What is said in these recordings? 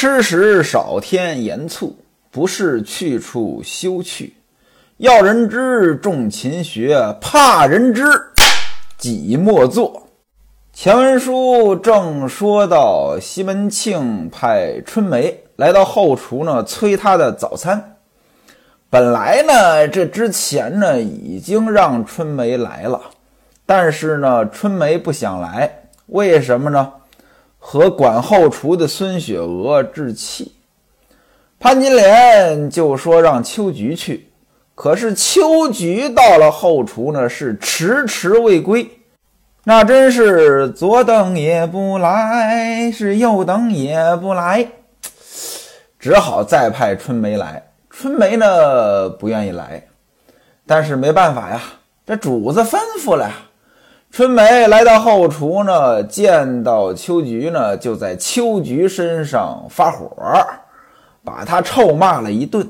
吃食少添盐醋，不是去处休去。要人知重勤学，怕人知己莫做。前文书正说到西门庆派春梅来到后厨呢，催他的早餐。本来呢，这之前呢已经让春梅来了，但是呢，春梅不想来，为什么呢？和管后厨的孙雪娥置气，潘金莲就说让秋菊去，可是秋菊到了后厨呢，是迟迟未归，那真是左等也不来，是右等也不来，只好再派春梅来。春梅呢不愿意来，但是没办法呀，这主子吩咐了。春梅来到后厨呢，见到秋菊呢，就在秋菊身上发火，把她臭骂了一顿。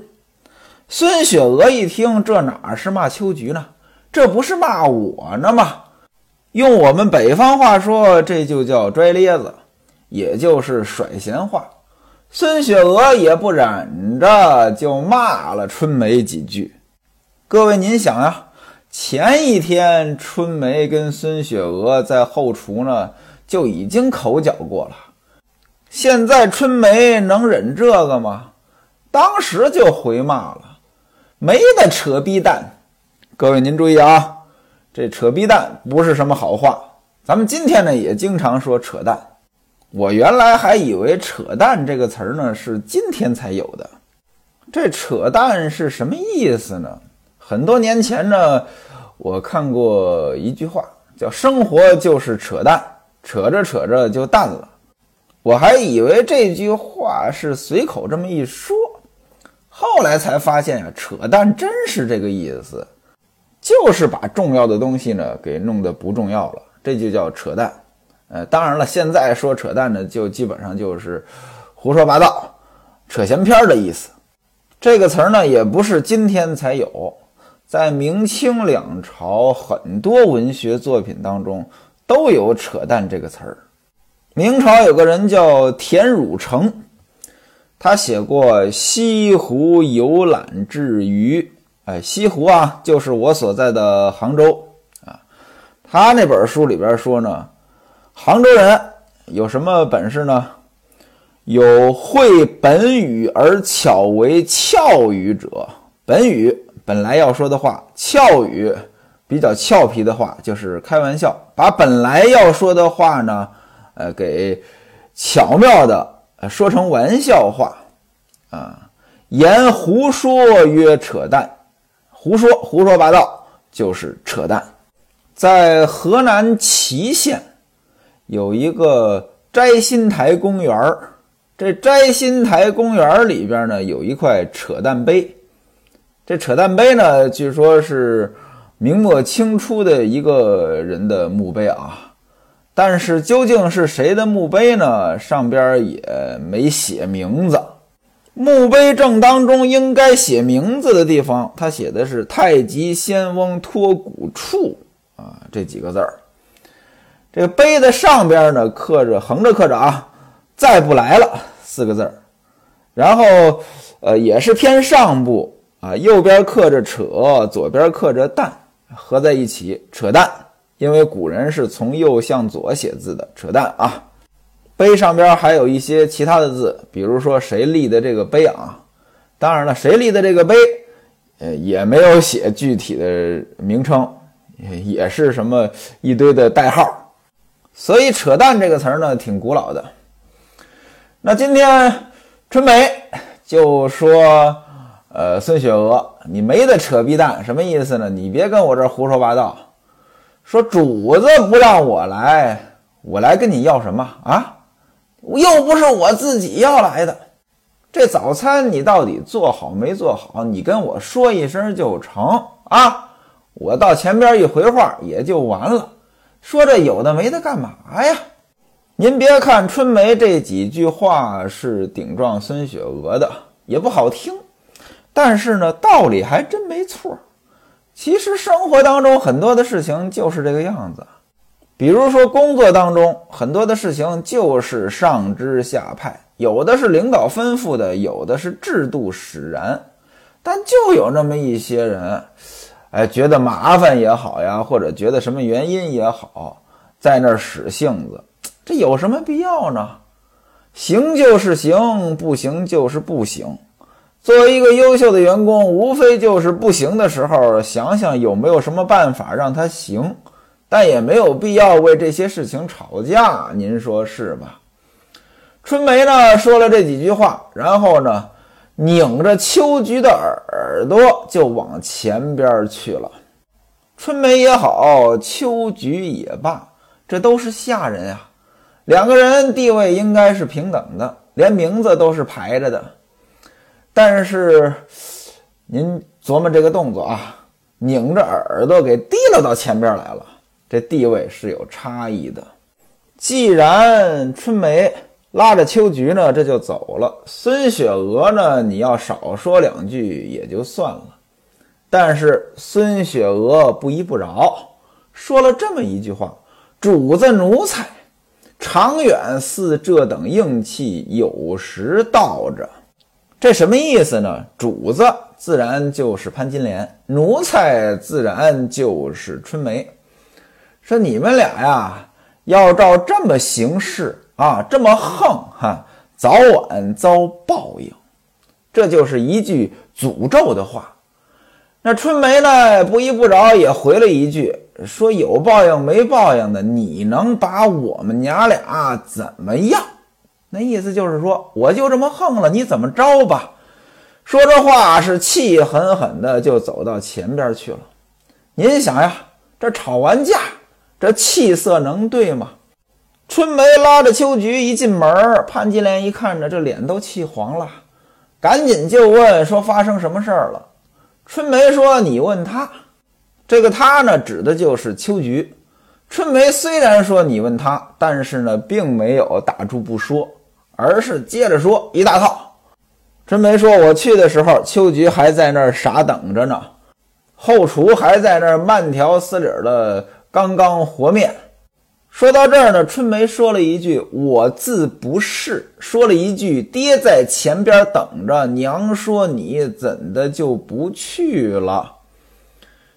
孙雪娥一听，这哪是骂秋菊呢？这不是骂我呢吗？用我们北方话说，这就叫拽咧子，也就是甩闲话。孙雪娥也不忍着，就骂了春梅几句。各位，您想呀？前一天，春梅跟孙雪娥在后厨呢，就已经口角过了。现在春梅能忍这个吗？当时就回骂了，没得扯逼蛋。各位您注意啊，这扯逼蛋不是什么好话。咱们今天呢也经常说扯淡。我原来还以为扯淡这个词儿呢是今天才有的。这扯淡是什么意思呢？很多年前呢，我看过一句话，叫“生活就是扯淡，扯着扯着就淡了”。我还以为这句话是随口这么一说，后来才发现呀，扯淡真是这个意思，就是把重要的东西呢给弄得不重要了，这就叫扯淡。呃，当然了，现在说扯淡呢，就基本上就是胡说八道、扯闲篇的意思。这个词儿呢，也不是今天才有。在明清两朝，很多文学作品当中都有“扯淡”这个词儿。明朝有个人叫田汝成，他写过《西湖游览志余》。哎，西湖啊，就是我所在的杭州啊。他那本书里边说呢，杭州人有什么本事呢？有会本语而巧为俏语者。本语。本来要说的话，俏语，比较俏皮的话，就是开玩笑，把本来要说的话呢，呃，给巧妙的说成玩笑话，啊，言胡说曰扯淡，胡说胡说八道就是扯淡。在河南淇县有一个摘星台公园这摘星台公园里边呢有一块扯淡碑。这扯淡碑呢，据说是明末清初的一个人的墓碑啊，但是究竟是谁的墓碑呢？上边也没写名字。墓碑正当中应该写名字的地方，他写的是“太极仙翁托骨处”啊，这几个字儿。这个碑的上边呢，刻着横着刻着啊，“再不来了”四个字儿，然后呃，也是偏上部。啊，右边刻着扯，左边刻着淡，合在一起扯淡。因为古人是从右向左写字的，扯淡啊。碑上边还有一些其他的字，比如说谁立的这个碑啊？当然了，谁立的这个碑，呃，也没有写具体的名称，也是什么一堆的代号。所以“扯淡”这个词呢，挺古老的。那今天春梅就说。呃，孙雪娥，你没得扯逼蛋，什么意思呢？你别跟我这胡说八道，说主子不让我来，我来跟你要什么啊？又不是我自己要来的，这早餐你到底做好没做好？你跟我说一声就成啊！我到前边一回话也就完了。说这有的没的干嘛呀？您别看春梅这几句话是顶撞孙雪娥的，也不好听。但是呢，道理还真没错。其实生活当中很多的事情就是这个样子。比如说工作当中很多的事情就是上知下派，有的是领导吩咐的，有的是制度使然，但就有那么一些人，哎，觉得麻烦也好呀，或者觉得什么原因也好，在那儿使性子，这有什么必要呢？行就是行，不行就是不行。作为一个优秀的员工，无非就是不行的时候，想想有没有什么办法让他行，但也没有必要为这些事情吵架。您说是吧？春梅呢说了这几句话，然后呢，拧着秋菊的耳朵就往前边去了。春梅也好，秋菊也罢，这都是下人啊。两个人地位应该是平等的，连名字都是排着的。但是，您琢磨这个动作啊，拧着耳朵给提溜到前边来了，这地位是有差异的。既然春梅拉着秋菊呢，这就走了。孙雪娥呢，你要少说两句也就算了，但是孙雪娥不依不饶，说了这么一句话：“主子奴才。”长远似这等硬气，有时倒着，这什么意思呢？主子自然就是潘金莲，奴才自然就是春梅。说你们俩呀，要照这么行事啊，这么横哈，早晚遭报应。这就是一句诅咒的话。那春梅呢，不依不饶，也回了一句。说有报应没报应的，你能把我们娘俩怎么样？那意思就是说，我就这么横了，你怎么着吧？说这话是气狠狠的，就走到前边去了。您想呀，这吵完架，这气色能对吗？春梅拉着秋菊一进门，潘金莲一看着这脸都气黄了，赶紧就问说发生什么事儿了？春梅说：“你问他。”这个他呢，指的就是秋菊。春梅虽然说你问他，但是呢，并没有打住不说，而是接着说一大套。春梅说：“我去的时候，秋菊还在那儿傻等着呢，后厨还在那儿慢条斯理的刚刚和面。”说到这儿呢，春梅说了一句：“我自不是。”说了一句：“爹在前边等着。”娘说：“你怎的就不去了？”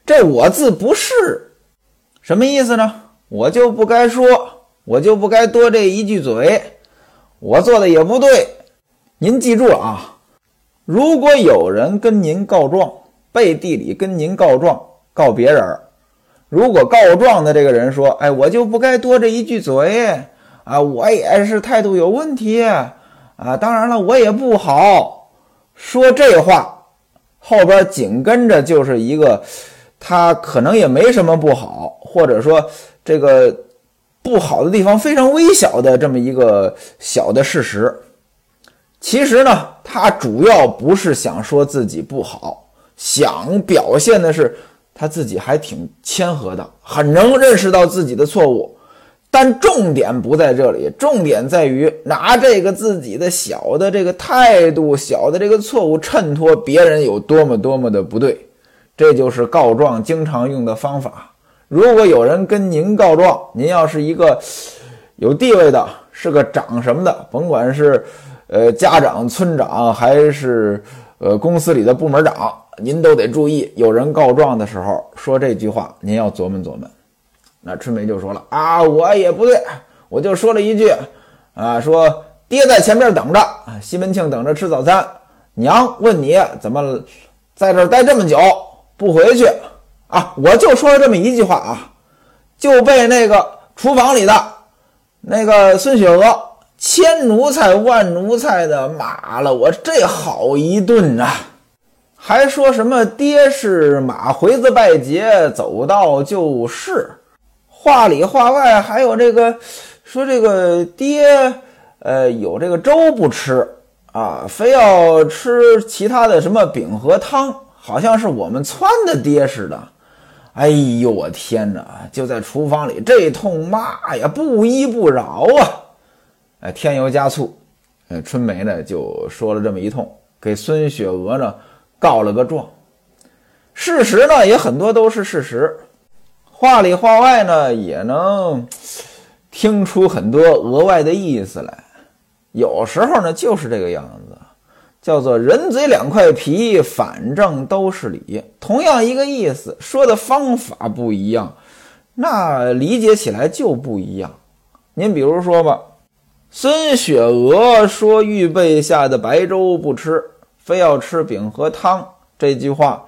这我自不是，什么意思呢？我就不该说，我就不该多这一句嘴，我做的也不对。您记住了啊！如果有人跟您告状，背地里跟您告状，告别人，如果告状的这个人说：“哎，我就不该多这一句嘴啊，我也是态度有问题啊，当然了，我也不好说这话。”后边紧跟着就是一个。他可能也没什么不好，或者说这个不好的地方非常微小的这么一个小的事实。其实呢，他主要不是想说自己不好，想表现的是他自己还挺谦和的，很能认识到自己的错误。但重点不在这里，重点在于拿这个自己的小的这个态度、小的这个错误衬托别人有多么多么的不对。这就是告状经常用的方法。如果有人跟您告状，您要是一个有地位的，是个长什么的，甭管是呃家长、村长，还是呃公司里的部门长，您都得注意，有人告状的时候说这句话，您要琢磨琢磨。那春梅就说了啊，我也不对，我就说了一句啊，说爹在前面等着，西门庆等着吃早餐，娘问你怎么在这儿待这么久。不回去啊！我就说了这么一句话啊，就被那个厨房里的那个孙雪娥千奴才万奴才的骂了我这好一顿啊！还说什么爹是马回子拜节，走到就是，话里话外还有这个说这个爹呃有这个粥不吃啊，非要吃其他的什么饼和汤。好像是我们撺的爹似的，哎呦我天哪！就在厨房里这通骂呀，不依不饶啊！哎，添油加醋，呃，春梅呢就说了这么一通，给孙雪娥呢告了个状。事实呢也很多都是事实。话里话外呢，也能听出很多额外的意思来。有时候呢，就是这个样子，叫做人嘴两块皮，反正都是理。同样一个意思，说的方法不一样，那理解起来就不一样。您比如说吧，孙雪娥说预备下的白粥不吃，非要吃饼和汤，这句话。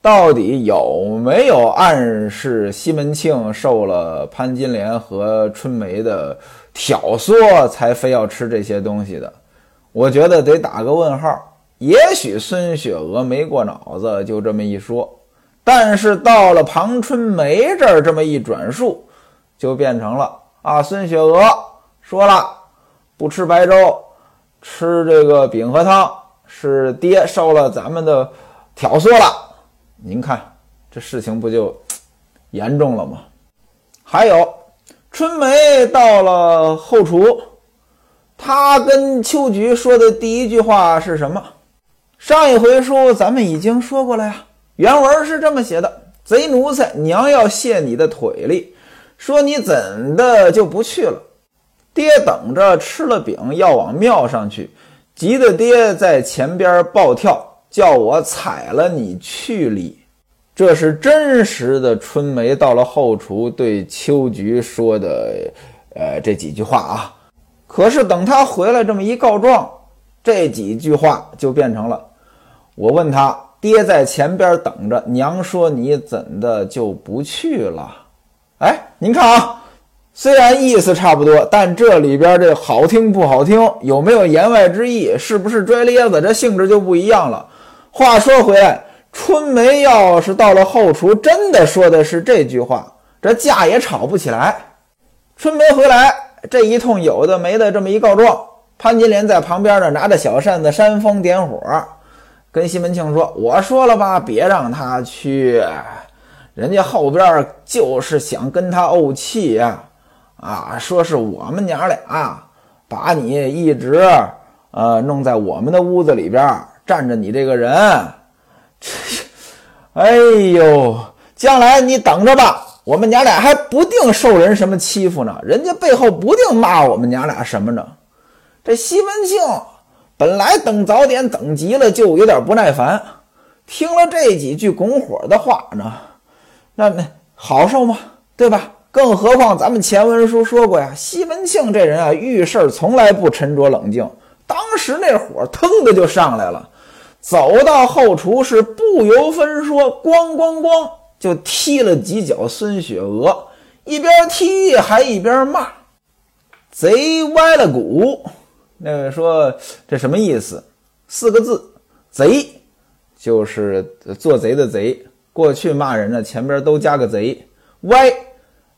到底有没有暗示西门庆受了潘金莲和春梅的挑唆，才非要吃这些东西的？我觉得得打个问号。也许孙雪娥没过脑子，就这么一说。但是到了庞春梅这儿，这么一转述，就变成了啊，孙雪娥说了不吃白粥，吃这个饼和汤，是爹受了咱们的挑唆了。您看，这事情不就严重了吗？还有，春梅到了后厨，他跟秋菊说的第一句话是什么？上一回书咱们已经说过了呀。原文是这么写的：“贼奴才，娘要卸你的腿力，说你怎的就不去了？爹等着吃了饼要往庙上去，急得爹在前边暴跳。”叫我踩了你去哩，这是真实的。春梅到了后厨对秋菊说的，呃，这几句话啊。可是等他回来这么一告状，这几句话就变成了：我问他爹在前边等着，娘说你怎的就不去了？哎，您看啊。虽然意思差不多，但这里边这好听不好听，有没有言外之意？是不是拽咧子？这性质就不一样了。话说回来，春梅要是到了后厨，真的说的是这句话，这架也吵不起来。春梅回来这一通有的没的这么一告状，潘金莲在旁边呢，拿着小扇子煽风点火，跟西门庆说：“我说了吧，别让他去，人家后边就是想跟他怄气呀，啊，说是我们娘俩把你一直呃弄在我们的屋子里边。”站着你这个人，哎呦，将来你等着吧，我们娘俩还不定受人什么欺负呢，人家背后不定骂我们娘俩什么呢。这西门庆本来等早点等急了，就有点不耐烦，听了这几句拱火的话呢，那那好受吗？对吧？更何况咱们前文书说过呀，西门庆这人啊，遇事从来不沉着冷静，当时那火腾的就上来了。走到后厨是不由分说，咣咣咣就踢了几脚孙雪娥，一边踢还一边骂：“贼歪了骨。”那位说这什么意思？四个字：贼，就是做贼的贼。过去骂人呢，前边都加个贼。歪，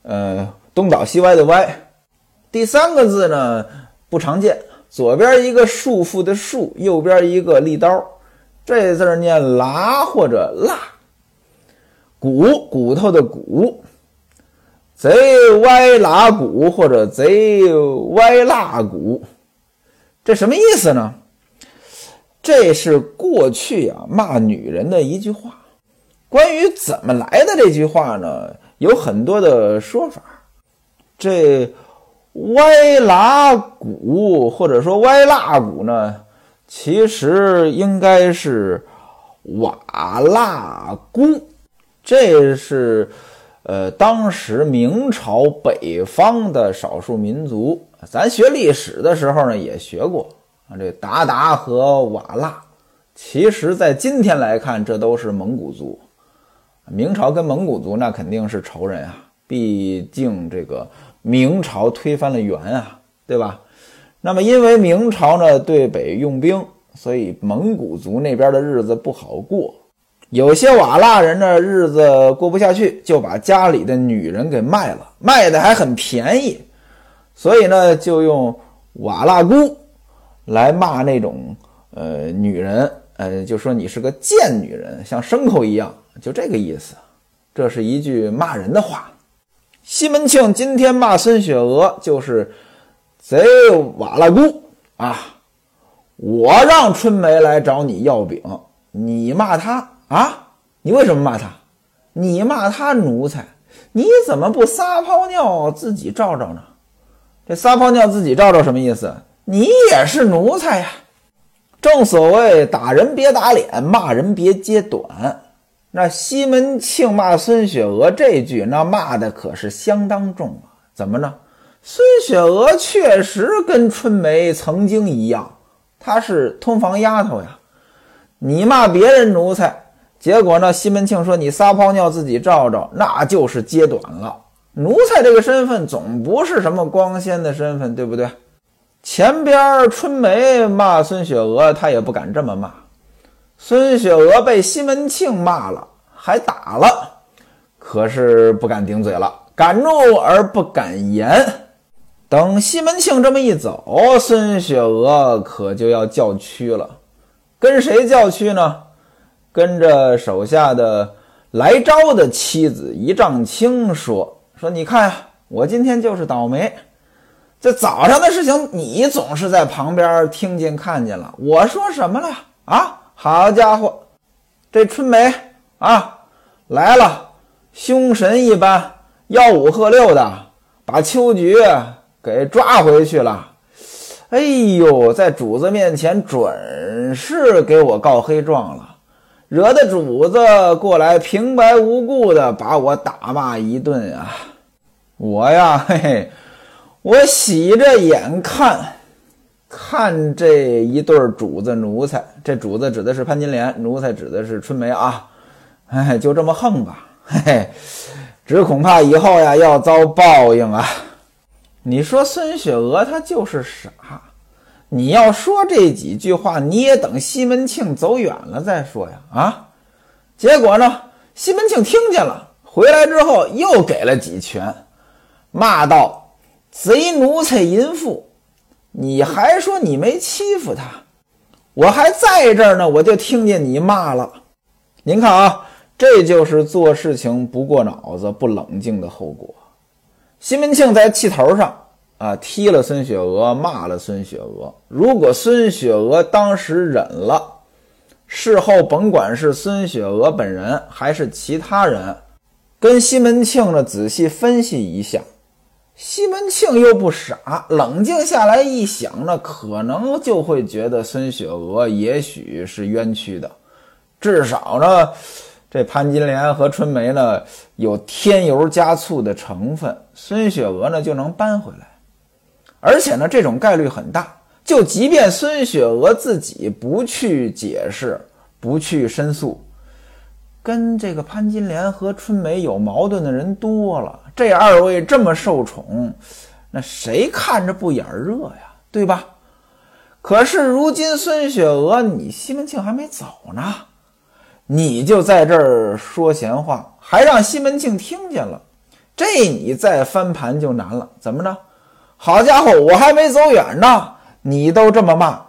呃，东倒西歪的歪。第三个字呢不常见，左边一个束缚的束，右边一个利刀。这字念“拉”或者“辣”，骨骨头的骨，贼歪拉骨或者贼歪辣骨，这什么意思呢？这是过去啊骂女人的一句话。关于怎么来的这句话呢，有很多的说法。这歪拉骨或者说歪辣骨呢？其实应该是瓦剌姑，这是呃当时明朝北方的少数民族。咱学历史的时候呢也学过啊，这鞑靼和瓦剌，其实在今天来看，这都是蒙古族。明朝跟蒙古族那肯定是仇人啊，毕竟这个明朝推翻了元啊，对吧？那么，因为明朝呢对北用兵，所以蒙古族那边的日子不好过。有些瓦剌人呢日子过不下去，就把家里的女人给卖了，卖的还很便宜。所以呢，就用瓦剌姑来骂那种呃女人，呃，就说你是个贱女人，像牲口一样，就这个意思。这是一句骂人的话。西门庆今天骂孙雪娥，就是。贼瓦剌姑啊！我让春梅来找你要饼，你骂她啊？你为什么骂他？你骂他奴才，你怎么不撒泡尿自己照照呢？这撒泡尿自己照照什么意思？你也是奴才呀！正所谓打人别打脸，骂人别揭短。那西门庆骂孙雪娥这句，那骂的可是相当重啊！怎么呢？孙雪娥确实跟春梅曾经一样，她是通房丫头呀。你骂别人奴才，结果呢？西门庆说你撒泡尿自己照照，那就是揭短了。奴才这个身份总不是什么光鲜的身份，对不对？前边春梅骂孙雪娥，她也不敢这么骂。孙雪娥被西门庆骂了，还打了，可是不敢顶嘴了，敢怒而不敢言。等西门庆这么一走，孙雪娥可就要叫屈了。跟谁叫屈呢？跟着手下的来招的妻子一丈青说：“说你看呀，我今天就是倒霉。”这早上的事情，你总是在旁边听见看见了。我说什么了啊？好家伙，这春梅啊来了，凶神一般，吆五喝六的，把秋菊给抓回去了。哎呦，在主子面前准是给我告黑状了，惹得主子过来平白无故的把我打骂一顿啊！我呀，嘿嘿。我洗着眼看，看这一对主子奴才，这主子指的是潘金莲，奴才指的是春梅啊。哎，就这么横吧，嘿嘿，只恐怕以后呀要遭报应啊。你说孙雪娥她就是傻，你要说这几句话，你也等西门庆走远了再说呀啊。结果呢，西门庆听见了，回来之后又给了几拳，骂道。贼奴才淫妇，你还说你没欺负他？我还在这儿呢，我就听见你骂了。您看啊，这就是做事情不过脑子、不冷静的后果。西门庆在气头上啊，踢了孙雪娥，骂了孙雪娥。如果孙雪娥当时忍了，事后甭管是孙雪娥本人还是其他人，跟西门庆呢仔细分析一下。西门庆又不傻，冷静下来一想呢，可能就会觉得孙雪娥也许是冤屈的，至少呢，这潘金莲和春梅呢有添油加醋的成分，孙雪娥呢就能扳回来。而且呢，这种概率很大，就即便孙雪娥自己不去解释，不去申诉。跟这个潘金莲和春梅有矛盾的人多了，这二位这么受宠，那谁看着不眼热呀？对吧？可是如今孙雪娥，你西门庆还没走呢，你就在这儿说闲话，还让西门庆听见了，这你再翻盘就难了。怎么着？好家伙，我还没走远呢，你都这么骂，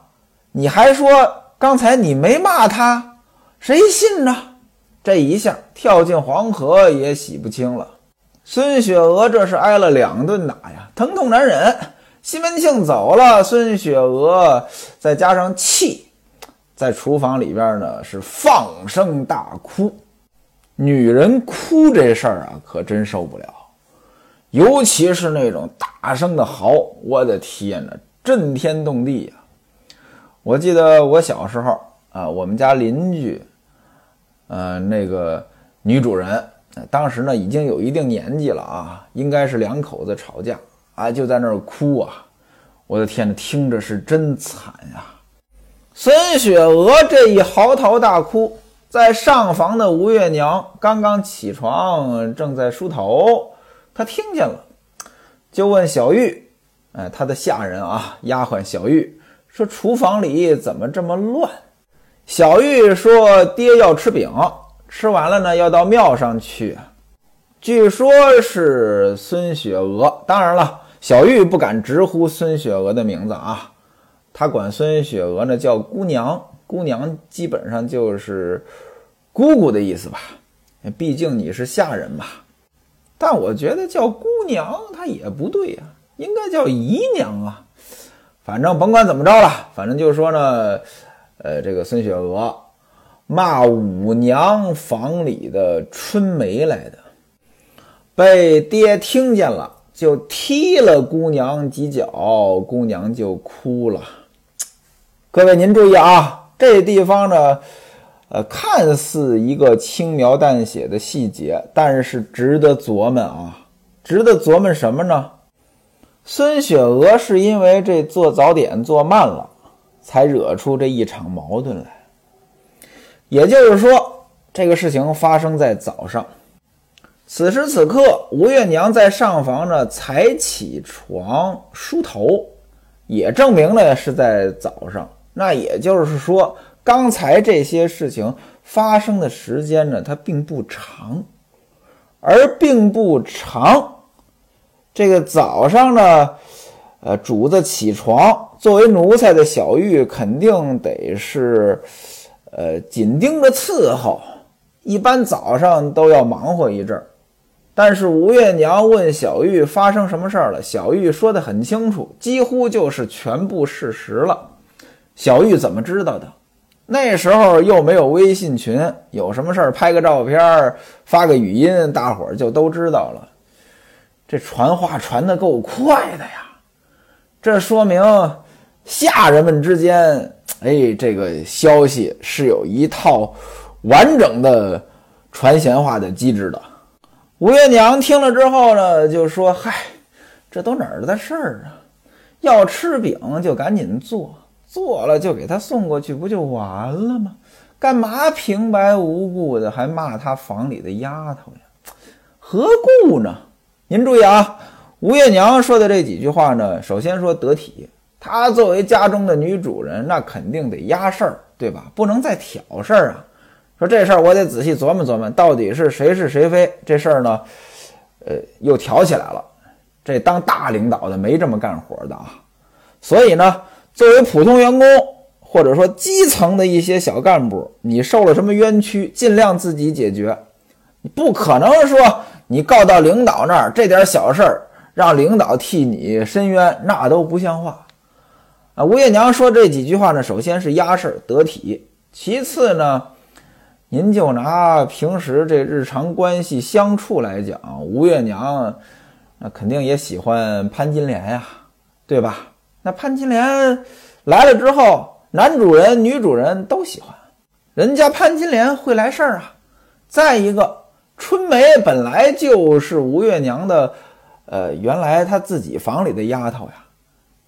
你还说刚才你没骂他，谁信呢？这一下跳进黄河也洗不清了。孙雪娥这是挨了两顿打呀，疼痛难忍。西门庆走了，孙雪娥再加上气，在厨房里边呢是放声大哭。女人哭这事儿啊，可真受不了，尤其是那种大声的嚎，我的天哪，震天动地呀！我记得我小时候啊，我们家邻居。呃，那个女主人，当时呢已经有一定年纪了啊，应该是两口子吵架啊，就在那儿哭啊！我的天呐，听着是真惨呀！孙雪娥这一嚎啕大哭，在上房的吴月娘刚刚起床，正在梳头，他听见了，就问小玉，哎，他的下人啊，丫鬟小玉说：“厨房里怎么这么乱？”小玉说：“爹要吃饼，吃完了呢，要到庙上去。据说是孙雪娥。当然了，小玉不敢直呼孙雪娥的名字啊，她管孙雪娥呢叫姑娘。姑娘基本上就是姑姑的意思吧，毕竟你是下人嘛。但我觉得叫姑娘她也不对呀，应该叫姨娘啊。反正甭管怎么着了，反正就是说呢。”呃，这个孙雪娥骂五娘房里的春梅来的，被爹听见了，就踢了姑娘几脚，姑娘就哭了。各位您注意啊，这地方呢，呃，看似一个轻描淡写的细节，但是值得琢磨啊，值得琢磨什么呢？孙雪娥是因为这做早点做慢了，才惹出这一场矛盾来。也就是说，这个事情发生在早上。此时此刻，吴月娘在上房呢，才起床梳头，也证明了是在早上。那也就是说，刚才这些事情发生的时间呢，它并不长，而并不长。这个早上呢，呃，主子起床，作为奴才的小玉肯定得是。呃，紧盯着伺候，一般早上都要忙活一阵儿。但是吴月娘问小玉发生什么事儿了，小玉说的很清楚，几乎就是全部事实了。小玉怎么知道的？那时候又没有微信群，有什么事儿拍个照片，发个语音，大伙儿就都知道了。这传话传得够快的呀，这说明下人们之间。哎，这个消息是有一套完整的传闲话的机制的。吴月娘听了之后呢，就说：“嗨，这都哪儿的事儿啊？要吃饼就赶紧做，做了就给他送过去，不就完了吗？干嘛平白无故的还骂他房里的丫头呀？何故呢？您注意啊，吴月娘说的这几句话呢，首先说得体。”她作为家中的女主人，那肯定得压事儿，对吧？不能再挑事儿啊！说这事儿我得仔细琢磨琢磨，到底是谁是谁非？这事儿呢，呃，又挑起来了。这当大领导的没这么干活的啊！所以呢，作为普通员工或者说基层的一些小干部，你受了什么冤屈，尽量自己解决。你不可能说你告到领导那儿，这点小事儿让领导替你申冤，那都不像话。啊，吴月娘说这几句话呢，首先是压事儿得体，其次呢，您就拿平时这日常关系相处来讲，吴月娘那肯定也喜欢潘金莲呀，对吧？那潘金莲来了之后，男主人、女主人都喜欢，人家潘金莲会来事儿啊。再一个，春梅本来就是吴月娘的，呃，原来她自己房里的丫头呀。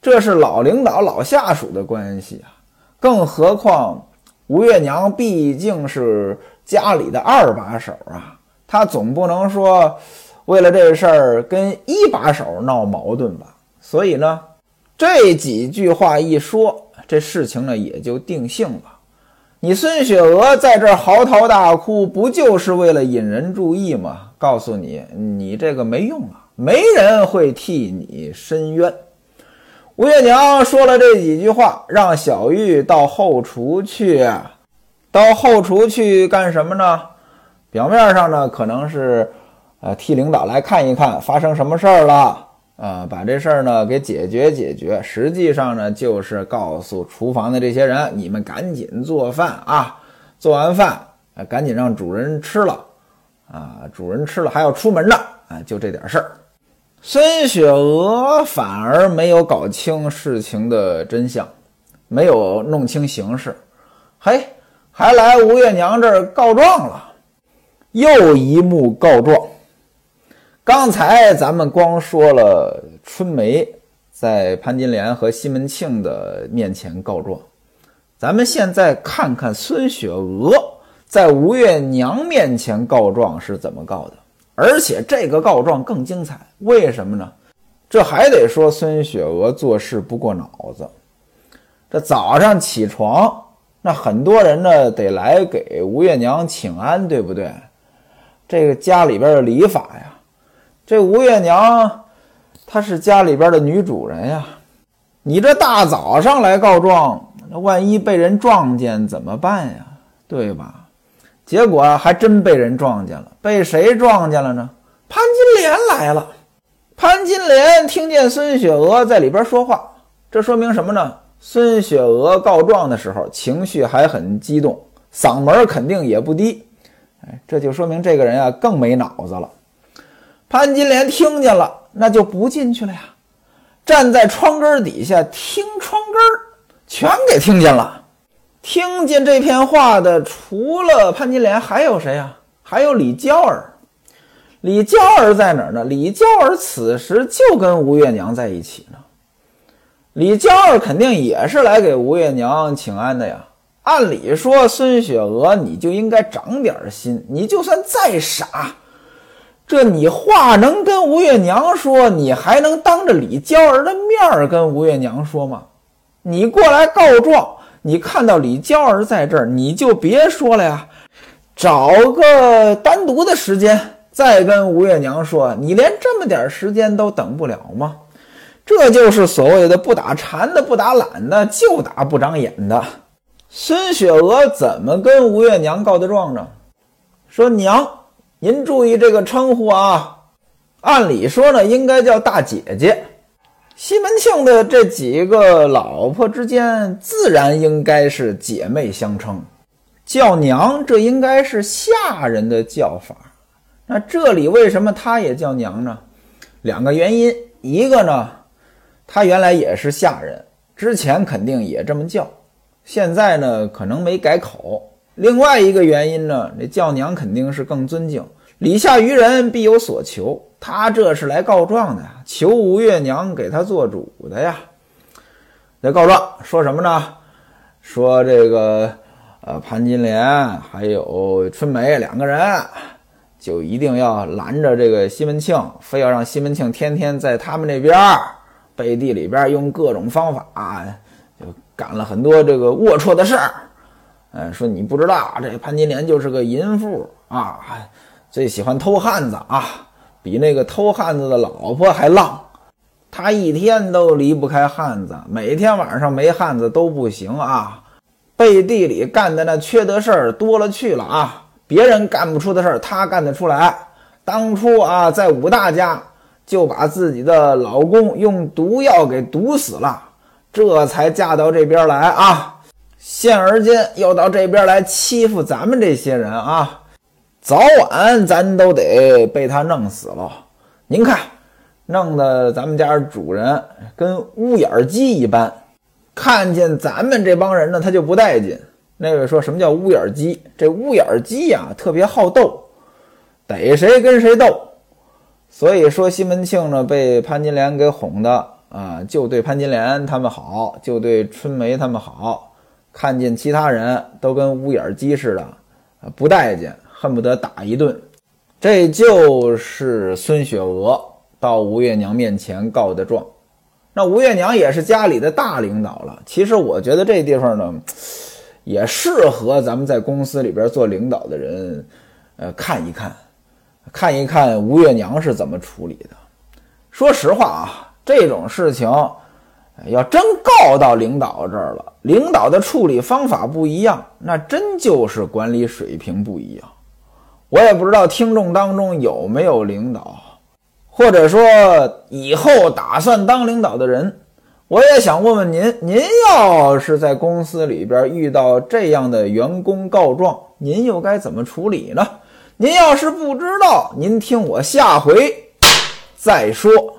这是老领导老下属的关系啊，更何况吴月娘毕竟是家里的二把手啊，她总不能说为了这事儿跟一把手闹矛盾吧？所以呢，这几句话一说，这事情呢也就定性了。你孙雪娥在这儿嚎啕大哭，不就是为了引人注意吗？告诉你，你这个没用啊，没人会替你伸冤。吴月娘说了这几句话，让小玉到后厨去。到后厨去干什么呢？表面上呢，可能是呃替领导来看一看发生什么事儿了，啊，把这事儿呢给解决解决。实际上呢，就是告诉厨房的这些人，你们赶紧做饭啊，做完饭赶紧让主人吃了，啊，主人吃了还要出门呢，啊，就这点事儿。孙雪娥反而没有搞清事情的真相，没有弄清形势，嘿，还来吴月娘这儿告状了。又一幕告状。刚才咱们光说了春梅在潘金莲和西门庆的面前告状，咱们现在看看孙雪娥在吴月娘面前告状是怎么告的。而且这个告状更精彩，为什么呢？这还得说孙雪娥做事不过脑子。这早上起床，那很多人呢得来给吴月娘请安，对不对？这个家里边的礼法呀，这吴月娘她是家里边的女主人呀，你这大早上来告状，那万一被人撞见怎么办呀？对吧？结果还真被人撞见了，被谁撞见了呢？潘金莲来了。潘金莲听见孙雪娥在里边说话，这说明什么呢？孙雪娥告状的时候情绪还很激动，嗓门肯定也不低。哎，这就说明这个人啊更没脑子了。潘金莲听见了，那就不进去了呀，站在窗根底下听窗根，全给听见了。听见这片话的，除了潘金莲，还有谁呀？还有李娇儿。李娇儿在哪儿呢？李娇儿此时就跟吴月娘在一起呢。李娇儿肯定也是来给吴月娘请安的呀。按理说，孙雪娥你就应该长点心，你就算再傻，这你话能跟吴月娘说，你还能当着李娇儿的面儿跟吴月娘说吗？你过来告状。你看到李娇儿在这儿，你就别说了呀，找个单独的时间再跟吴月娘说。你连这么点时间都等不了吗？这就是所谓的不打馋的不打懒的，就打不长眼的。孙雪娥怎么跟吴月娘告的状呢？说娘，您注意这个称呼啊，按理说呢，应该叫大姐姐。西门庆的这几个老婆之间，自然应该是姐妹相称，叫娘，这应该是下人的叫法。那这里为什么她也叫娘呢？两个原因，一个呢，她原来也是下人，之前肯定也这么叫，现在呢可能没改口。另外一个原因呢，这叫娘肯定是更尊敬。礼下于人，必有所求。他这是来告状的呀，求吴月娘给他做主的呀。来告状说什么呢？说这个呃，潘金莲还有春梅两个人，就一定要拦着这个西门庆，非要让西门庆天天在他们那边背地里边用各种方法，就干了很多这个龌龊的事儿。哎，说你不知道，这潘金莲就是个淫妇啊。最喜欢偷汉子啊，比那个偷汉子的老婆还浪。他一天都离不开汉子，每天晚上没汉子都不行啊。背地里干的那缺德事儿多了去了啊，别人干不出的事儿他干得出来。当初啊，在武大家就把自己的老公用毒药给毒死了，这才嫁到这边来啊。现而今又到这边来欺负咱们这些人啊。早晚咱都得被他弄死了。您看，弄得咱们家主人跟乌眼鸡一般，看见咱们这帮人呢，他就不带劲。那位说什么叫乌眼鸡？这乌眼鸡呀，特别好斗，逮谁跟谁斗。所以说西门庆呢，被潘金莲给哄的啊，就对潘金莲他们好，就对春梅他们好，看见其他人都跟乌眼鸡似的，不待见。恨不得打一顿，这就是孙雪娥到吴月娘面前告的状。那吴月娘也是家里的大领导了。其实我觉得这地方呢，也适合咱们在公司里边做领导的人，呃，看一看，看一看吴月娘是怎么处理的。说实话啊，这种事情要真告到领导这儿了，领导的处理方法不一样，那真就是管理水平不一样。我也不知道听众当中有没有领导，或者说以后打算当领导的人，我也想问问您：您要是在公司里边遇到这样的员工告状，您又该怎么处理呢？您要是不知道，您听我下回再说。